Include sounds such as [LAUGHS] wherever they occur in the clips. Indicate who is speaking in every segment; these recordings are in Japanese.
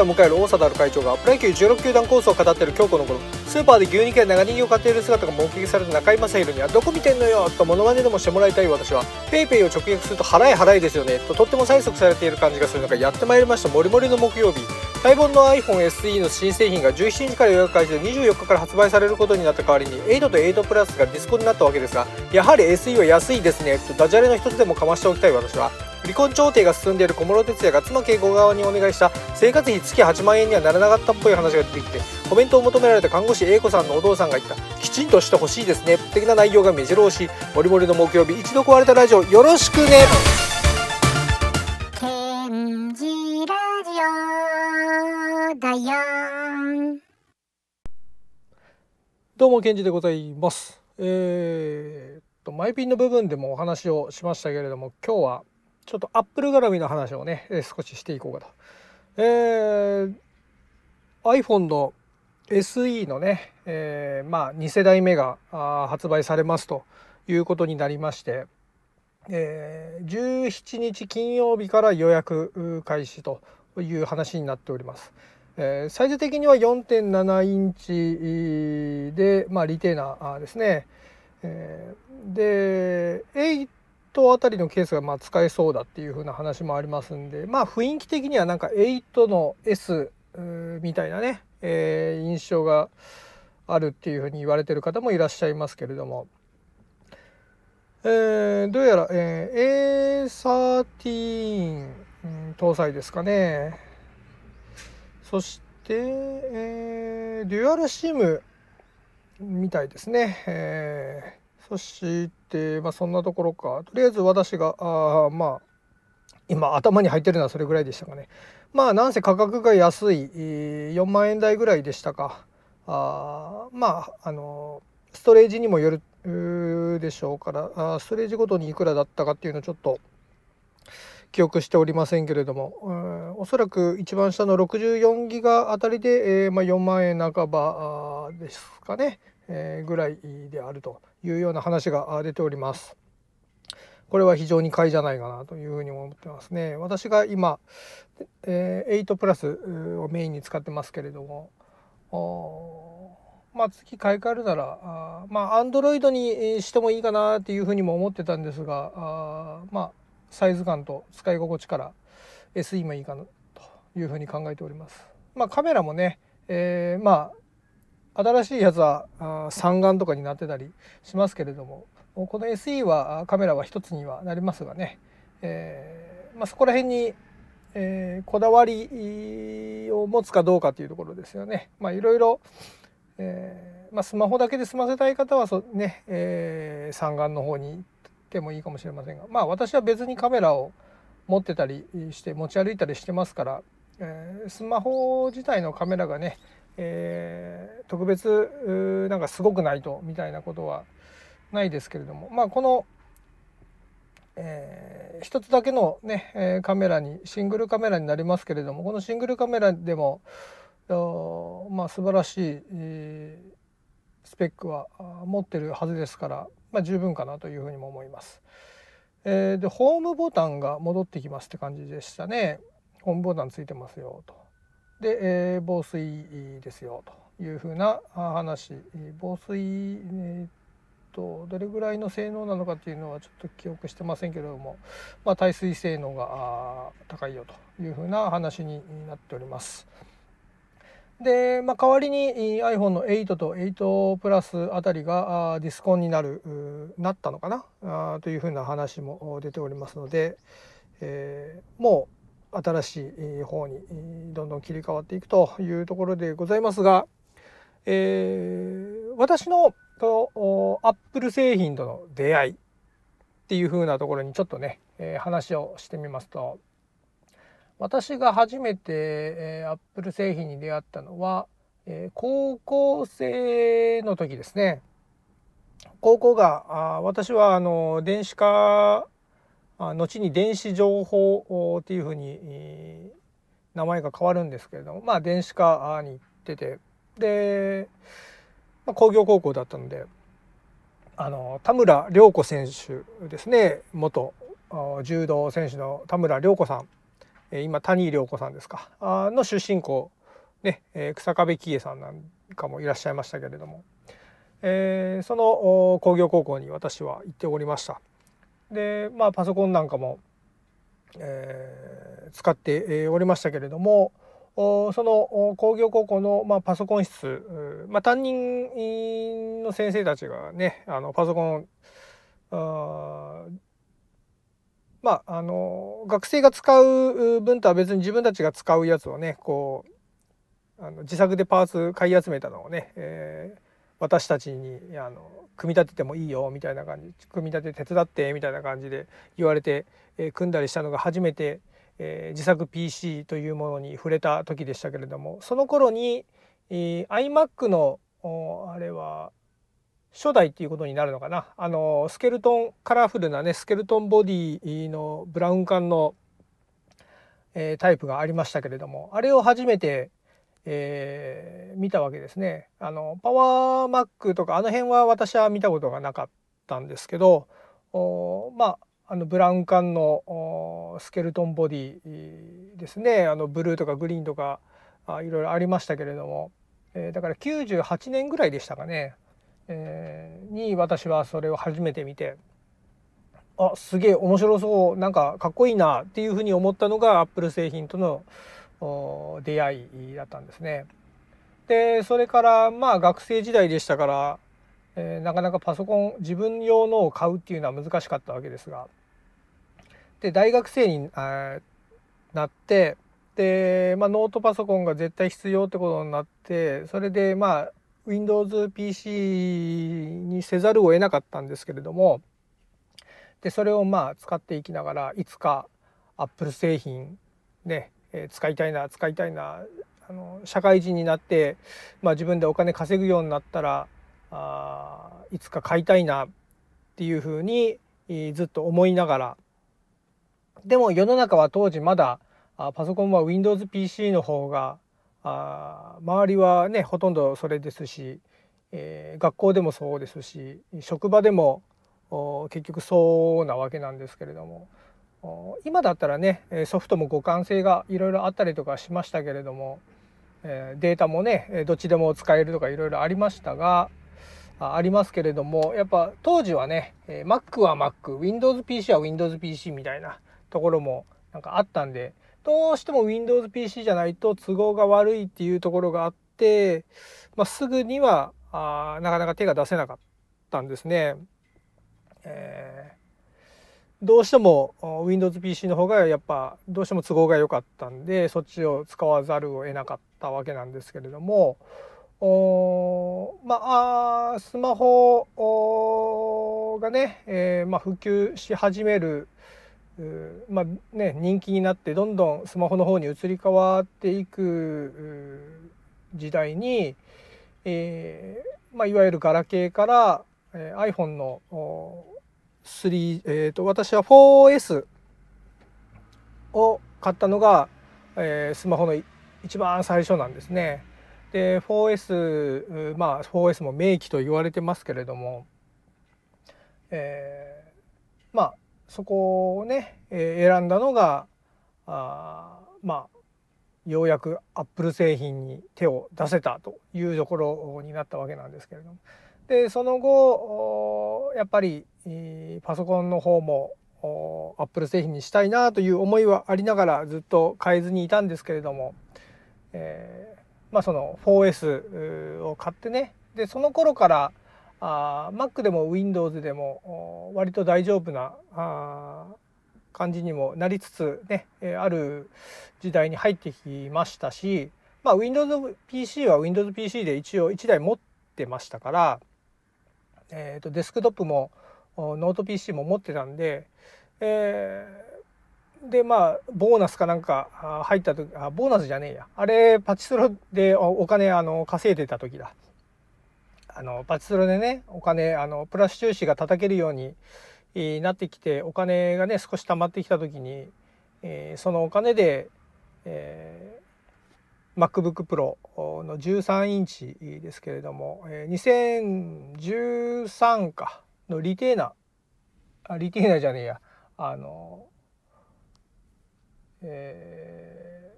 Speaker 1: 歳を迎える大貞会長がプロ野球16球団コースを語っている今日この頃スーパーで牛肉や長ネギを買っている姿が目撃された中居正広にはどこ見てんのよとモノマネでもしてもらいたい私は PayPay を直訳すると払い払いですよねととっても催促されている感じがする中やってまいりました。モリモリの木曜日。待望の iPhone SE の新製品が17日から予約開始で24日から発売されることになった代わりに8と8プラスがディスコになったわけですがやはり SE は安いですね。とダジャレの一つでもかましておきたい私は離婚調停が進んでいる小室哲哉が妻慶子側にお願いした生活費月8万円にはならなかったっぽい話が出てきてコメントを求められた看護師 A 子さんのお父さんが言ったきちんとしてほしいですね的な内容が目白押し。モリモリの木曜日一度壊れたラジオよろしくね。
Speaker 2: ケンジラジオだよ
Speaker 1: どうもケンジでございます。えー、っとマイピンの部分でもお話をしましたけれども今日はちょっとアップル絡みの話をね少ししていこうかとえー、iPhone の SE のね、えー、まあ2世代目が発売されますということになりまして、えー、17日金曜日から予約開始という話になっております。えー、サイズ的には4.7インチで、まあ、リテーナーですね。えー、で8あたりのケースがまあ使えそうだっていう風な話もありますんでまあ雰囲気的にはなんか8の S みたいなねえー、印象があるっていうふうに言われてる方もいらっしゃいますけれども、えー、どうやら、えー、A13、うん、搭載ですかね。そして、えー、デュアルシムみたいですね、えー、そして、まあ、そんなところか。とりあえず私があまあ今頭に入ってるのはそれぐらいでしたかね。まあなんせ価格が安い4万円台ぐらいでしたか。あまああのストレージにもよるでしょうからあストレージごとにいくらだったかっていうのをちょっと記憶しておりませんけれども、おそらく一番下の64ギガあたりで、えーまあ、4万円半ばですかね、ぐらいであるというような話が出ております。これは非常に買いじゃないかなというふうに思ってますね。私が今、えー、8プラスをメインに使ってますけれどもまあ次買い替えるならあまあアンドロイドにしてもいいかなっていうふうにも思ってたんですがあまあサイズ感と使い心地から SE もいいかなというふうに考えております。まあカメラもね、えー、まあ新しいやつは三眼とかになってたりしますけれどもこの SE はカメラは一つにはなりますがね、えーまあ、そこら辺に、えー、こだわりを持つかどうかというところですよね。まあ、いろいろ、えーまあ、スマホだけで済ませたい方はそ、ねえー、三眼の方に行ってもいいかもしれませんが、まあ、私は別にカメラを持ってたりして持ち歩いたりしてますから、えー、スマホ自体のカメラがね、えー、特別なんかすごくないとみたいなことはないですけれどもまあこの、えー、一つだけのね、え、カメラにシングルカメラになりますけれどもこのシングルカメラでもまあ素晴らしい、えー、スペックは持ってるはずですから、まあ、十分かなというふうにも思います。えー、でホームボタンが戻ってきますって感じでしたね。ホームボタンついてますよと。で、えー、防水ですよというふうな話防水、えーとどれぐらいの性能なのかっていうのはちょっと記憶してませんけれども、まあ、耐水性能が高いよというふうな話になっております。で、まあ、代わりに iPhone の8と8プラスあたりがディスコンになるなったのかなというふうな話も出ておりますので、えー、もう新しい方にどんどん切り替わっていくというところでございますが、えー、私のとアップル製品との出会いっていう風なところにちょっとね、えー、話をしてみますと私が初めて、えー、アップル製品に出会ったのは、えー、高校生の時ですね。高校があ私はあの電子化後に電子情報っていうふうに、名前が変わるんですけれどもまあ電子化に行っててでまあ、工業高校だったのであの田村涼子選手ですね元柔道選手の田村涼子さん今谷良子さんですかの出身校ね、えー、草壁喜恵さんなんかもいらっしゃいましたけれども、えー、その工業高校に私は行っておりました。でまあパソコンなんかも、えー、使っておりましたけれどもその工業高校の、まあ、パソコン室、まあ、担任の先生たちがねあのパソコンあまああの学生が使う分とは別に自分たちが使うやつをねこうあの自作でパーツ買い集めたのをね、えー、私たちにあの組み立ててもいいよみたいな感じ組み立て手伝ってみたいな感じで言われて、えー、組んだりしたのが初めて、えー、自作 PC というものに触れた時でしたけれどもその頃に、えー、iMac のあれは初代っていうことになるのかな。あのスケルトンカラフルなねスケルトンボディのブラウン管の、えー、タイプがありましたけれどもあれを初めて、えー、見たわけですね。あのパワーマックとかあの辺は私は見たことがなかったんですけどおまああのブラウン管のスケルトンボディですね。あのブルーとかグリーンとかあいろいろありましたけれども、えー、だから98年ぐらいでしたかね。えー、に私はそれを初めて見てあすげえ面白そうなんかかっこいいなっていうふうに思ったのがアップル製品との出会いだったんですね。でそれからまあ学生時代でしたから、えー、なかなかパソコン自分用のを買うっていうのは難しかったわけですがで大学生になってで、まあ、ノートパソコンが絶対必要ってことになってそれでまあ Windows PC にせざるを得なかったんですけれどもでそれをまあ使っていきながらいつか Apple 製品ね、えー、使いたいな使いたいなあの社会人になって、まあ、自分でお金稼ぐようになったらあいつか買いたいなっていうふうにずっと思いながら。でも世の中は当時まだパソコンは WindowsPC の方があ周りはねほとんどそれですし、えー、学校でもそうですし職場でも結局そうなわけなんですけれども。今だったらねソフトも互換性がいろいろあったりとかしましたけれども、データもねどっちでも使えるとかいろいろありましたがありますけれどもやっぱ当時はね Mac は MacWindowsPC は WindowsPC みたいなところもなんかあったんでどうしても Windows PC じゃないと都合が悪いっていうところがあって、まあ、すぐにはあなかなか手が出せなかったんですね。えー、どうしても Windows PC の方がやっぱどうしても都合が良かったんでそっちを使わざるを得なかったわけなんですけれどもおまあスマホがね、えーまあ、普及し始めるまあね、人気になってどんどんスマホの方に移り変わっていく時代に、えーまあ、いわゆるガラケーから、えー、iPhone の3、えーと、私は 4S を買ったのが、えー、スマホの一番最初なんですね。で 4S まあ 4S も名機と言われてますけれども、えー、まあそこをね、えー、選んだのがあまあようやくアップル製品に手を出せたというところになったわけなんですけれどもでその後やっぱりパソコンの方もアップル製品にしたいなという思いはありながらずっと変えずにいたんですけれども、えー、まあその 4S を買ってねでその頃からあ Mac でも Windows でも割と大丈夫な感じにもなりつつねある時代に入ってきましたし、まあ、WindowsPC は WindowsPC で一応1台持ってましたから、えー、とデスクトップもノート PC も持ってたんで、えー、でまあボーナスかなんか入った時あボーナスじゃねえや。あれパチスロでお金あの稼いでた時だ。あのパチスロでねお金あのプラス収支が叩けるようになってきてお金がね少し貯まってきた時に、えー、そのお金で、えー、MacBook Pro の13インチですけれども、えー、2013か。のリテーナあリテーナじゃねえや。あのえ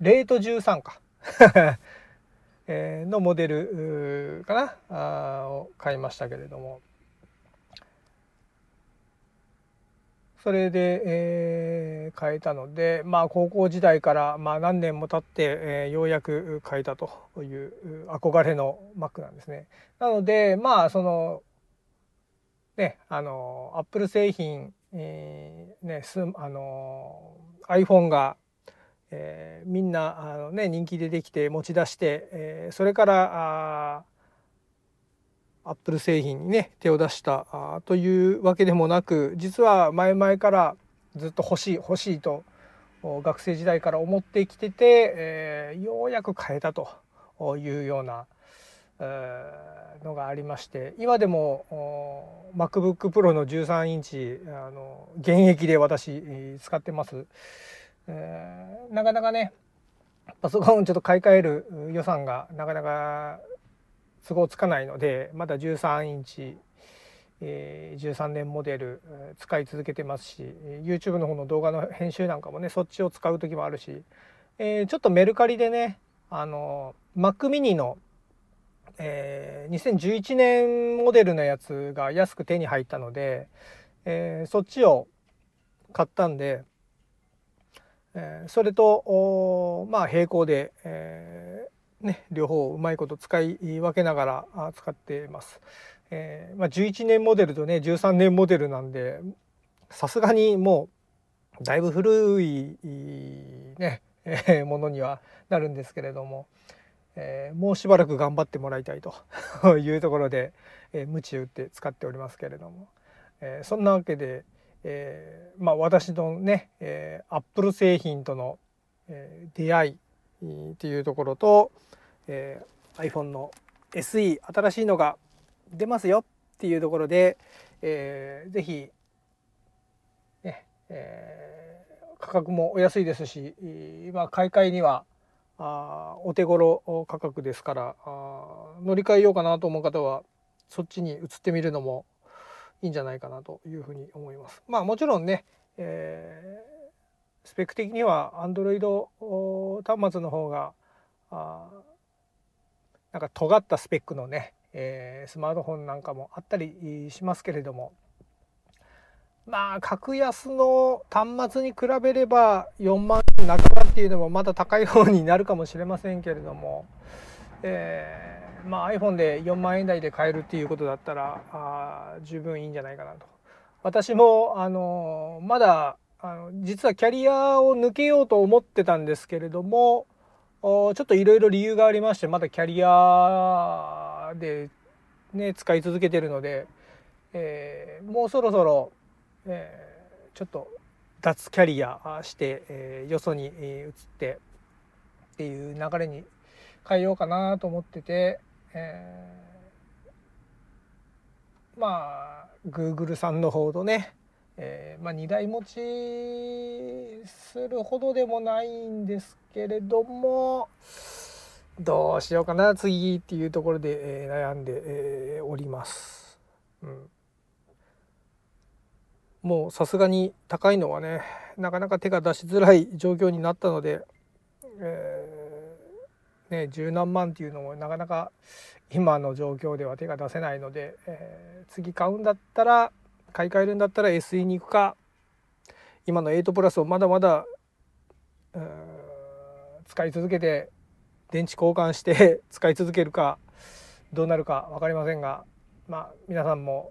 Speaker 1: ー、レート13か。[LAUGHS] えのモデルかな？あを買いましたけれども。それで、えー、変えたのでまあ高校時代から、まあ、何年も経って、えー、ようやく変えたという憧れの Mac なんですね。なのでまあそのねあのアップル製品、えー、ねすあの iPhone が、えー、みんなあの、ね、人気でできて持ち出して、えー、それからアップル製品にね手を出したあというわけでもなく実は前々からずっと欲しい欲しいと学生時代から思ってきてて、えー、ようやく変えたというような、のがありまして今でも MacBookPro の13インチあの現役で私使ってます。え、なかなかねパソコンちょっと買い替える予算がなかなか都合つかないのでまだ13インチ、えー、13年モデル使い続けてますし YouTube の方の動画の編集なんかもねそっちを使う時もあるし、え、ちょっとメルカリでねあの Mac mini の、えー、2011年モデルのやつが安く手に入ったので、えー、そっちを買ったんで、えー、それとまあ並行で、えね、両方うまいこと使い分けながら使っています。えーまあ、11年モデルとね13年モデルなんでさすがにもうだいぶ古いね、えー、ものにはなるんですけれども、えー、もうしばらく頑張ってもらいたいと [LAUGHS] いうところで、えー、鞭打って使っておりますけれども、えー、そんなわけで、えーまあ、私のね、えー、アップル製品との、えー、出会いっていうところと、えー、iPhone の SE 新しいのが出ますよっていうところで、えー、ぜひ、ねえー、価格もお安いですし今買い替えにはあお手頃価格ですからあ乗り換えようかなと思う方はそっちに移ってみるのもいいんじゃないかなというふうに思います。まあもちろんね、えー、スペック的には Android 端末の方があなんか尖ったスペックのね、えー、スマートフォンなんかもあったりしますけれどもまあ格安の端末に比べれば4万円半ばっていうのもまだ高い方になるかもしれませんけれども、えー、まあ iPhone で4万円台で買えるっていうことだったらあ十分いいんじゃないかなと。私もあのまだあの実はキャリアを抜けようと思ってたんですけれどもちょっといろいろ理由がありましてまだキャリアで、ね、使い続けてるので、えー、もうそろそろ、えー、ちょっと脱キャリアして、えー、よそに移ってっていう流れに変えようかなと思ってて、えー、まあ Google さんの方とねえー、まあ、2台持ちするほどでもないんですけれどもどうしようかな次っていうところで、え、悩んで、え、おります。うん、もうさすがに高いのはねなかなか手が出しづらい状況になったので、えー、ね十何万っていうのもなかなか今の状況では手が出せないので、えー、次買うんだったら買い替えるんだったら SE に行くか今の8プラスをまだまだ使い続けて電池交換して [LAUGHS] 使い続けるかどうなるか分かりませんがまあ皆さんも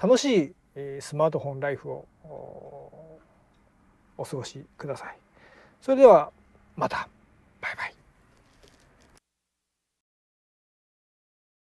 Speaker 1: 楽しいスマートフォンライフをお過ごしください。それではまたバイバイ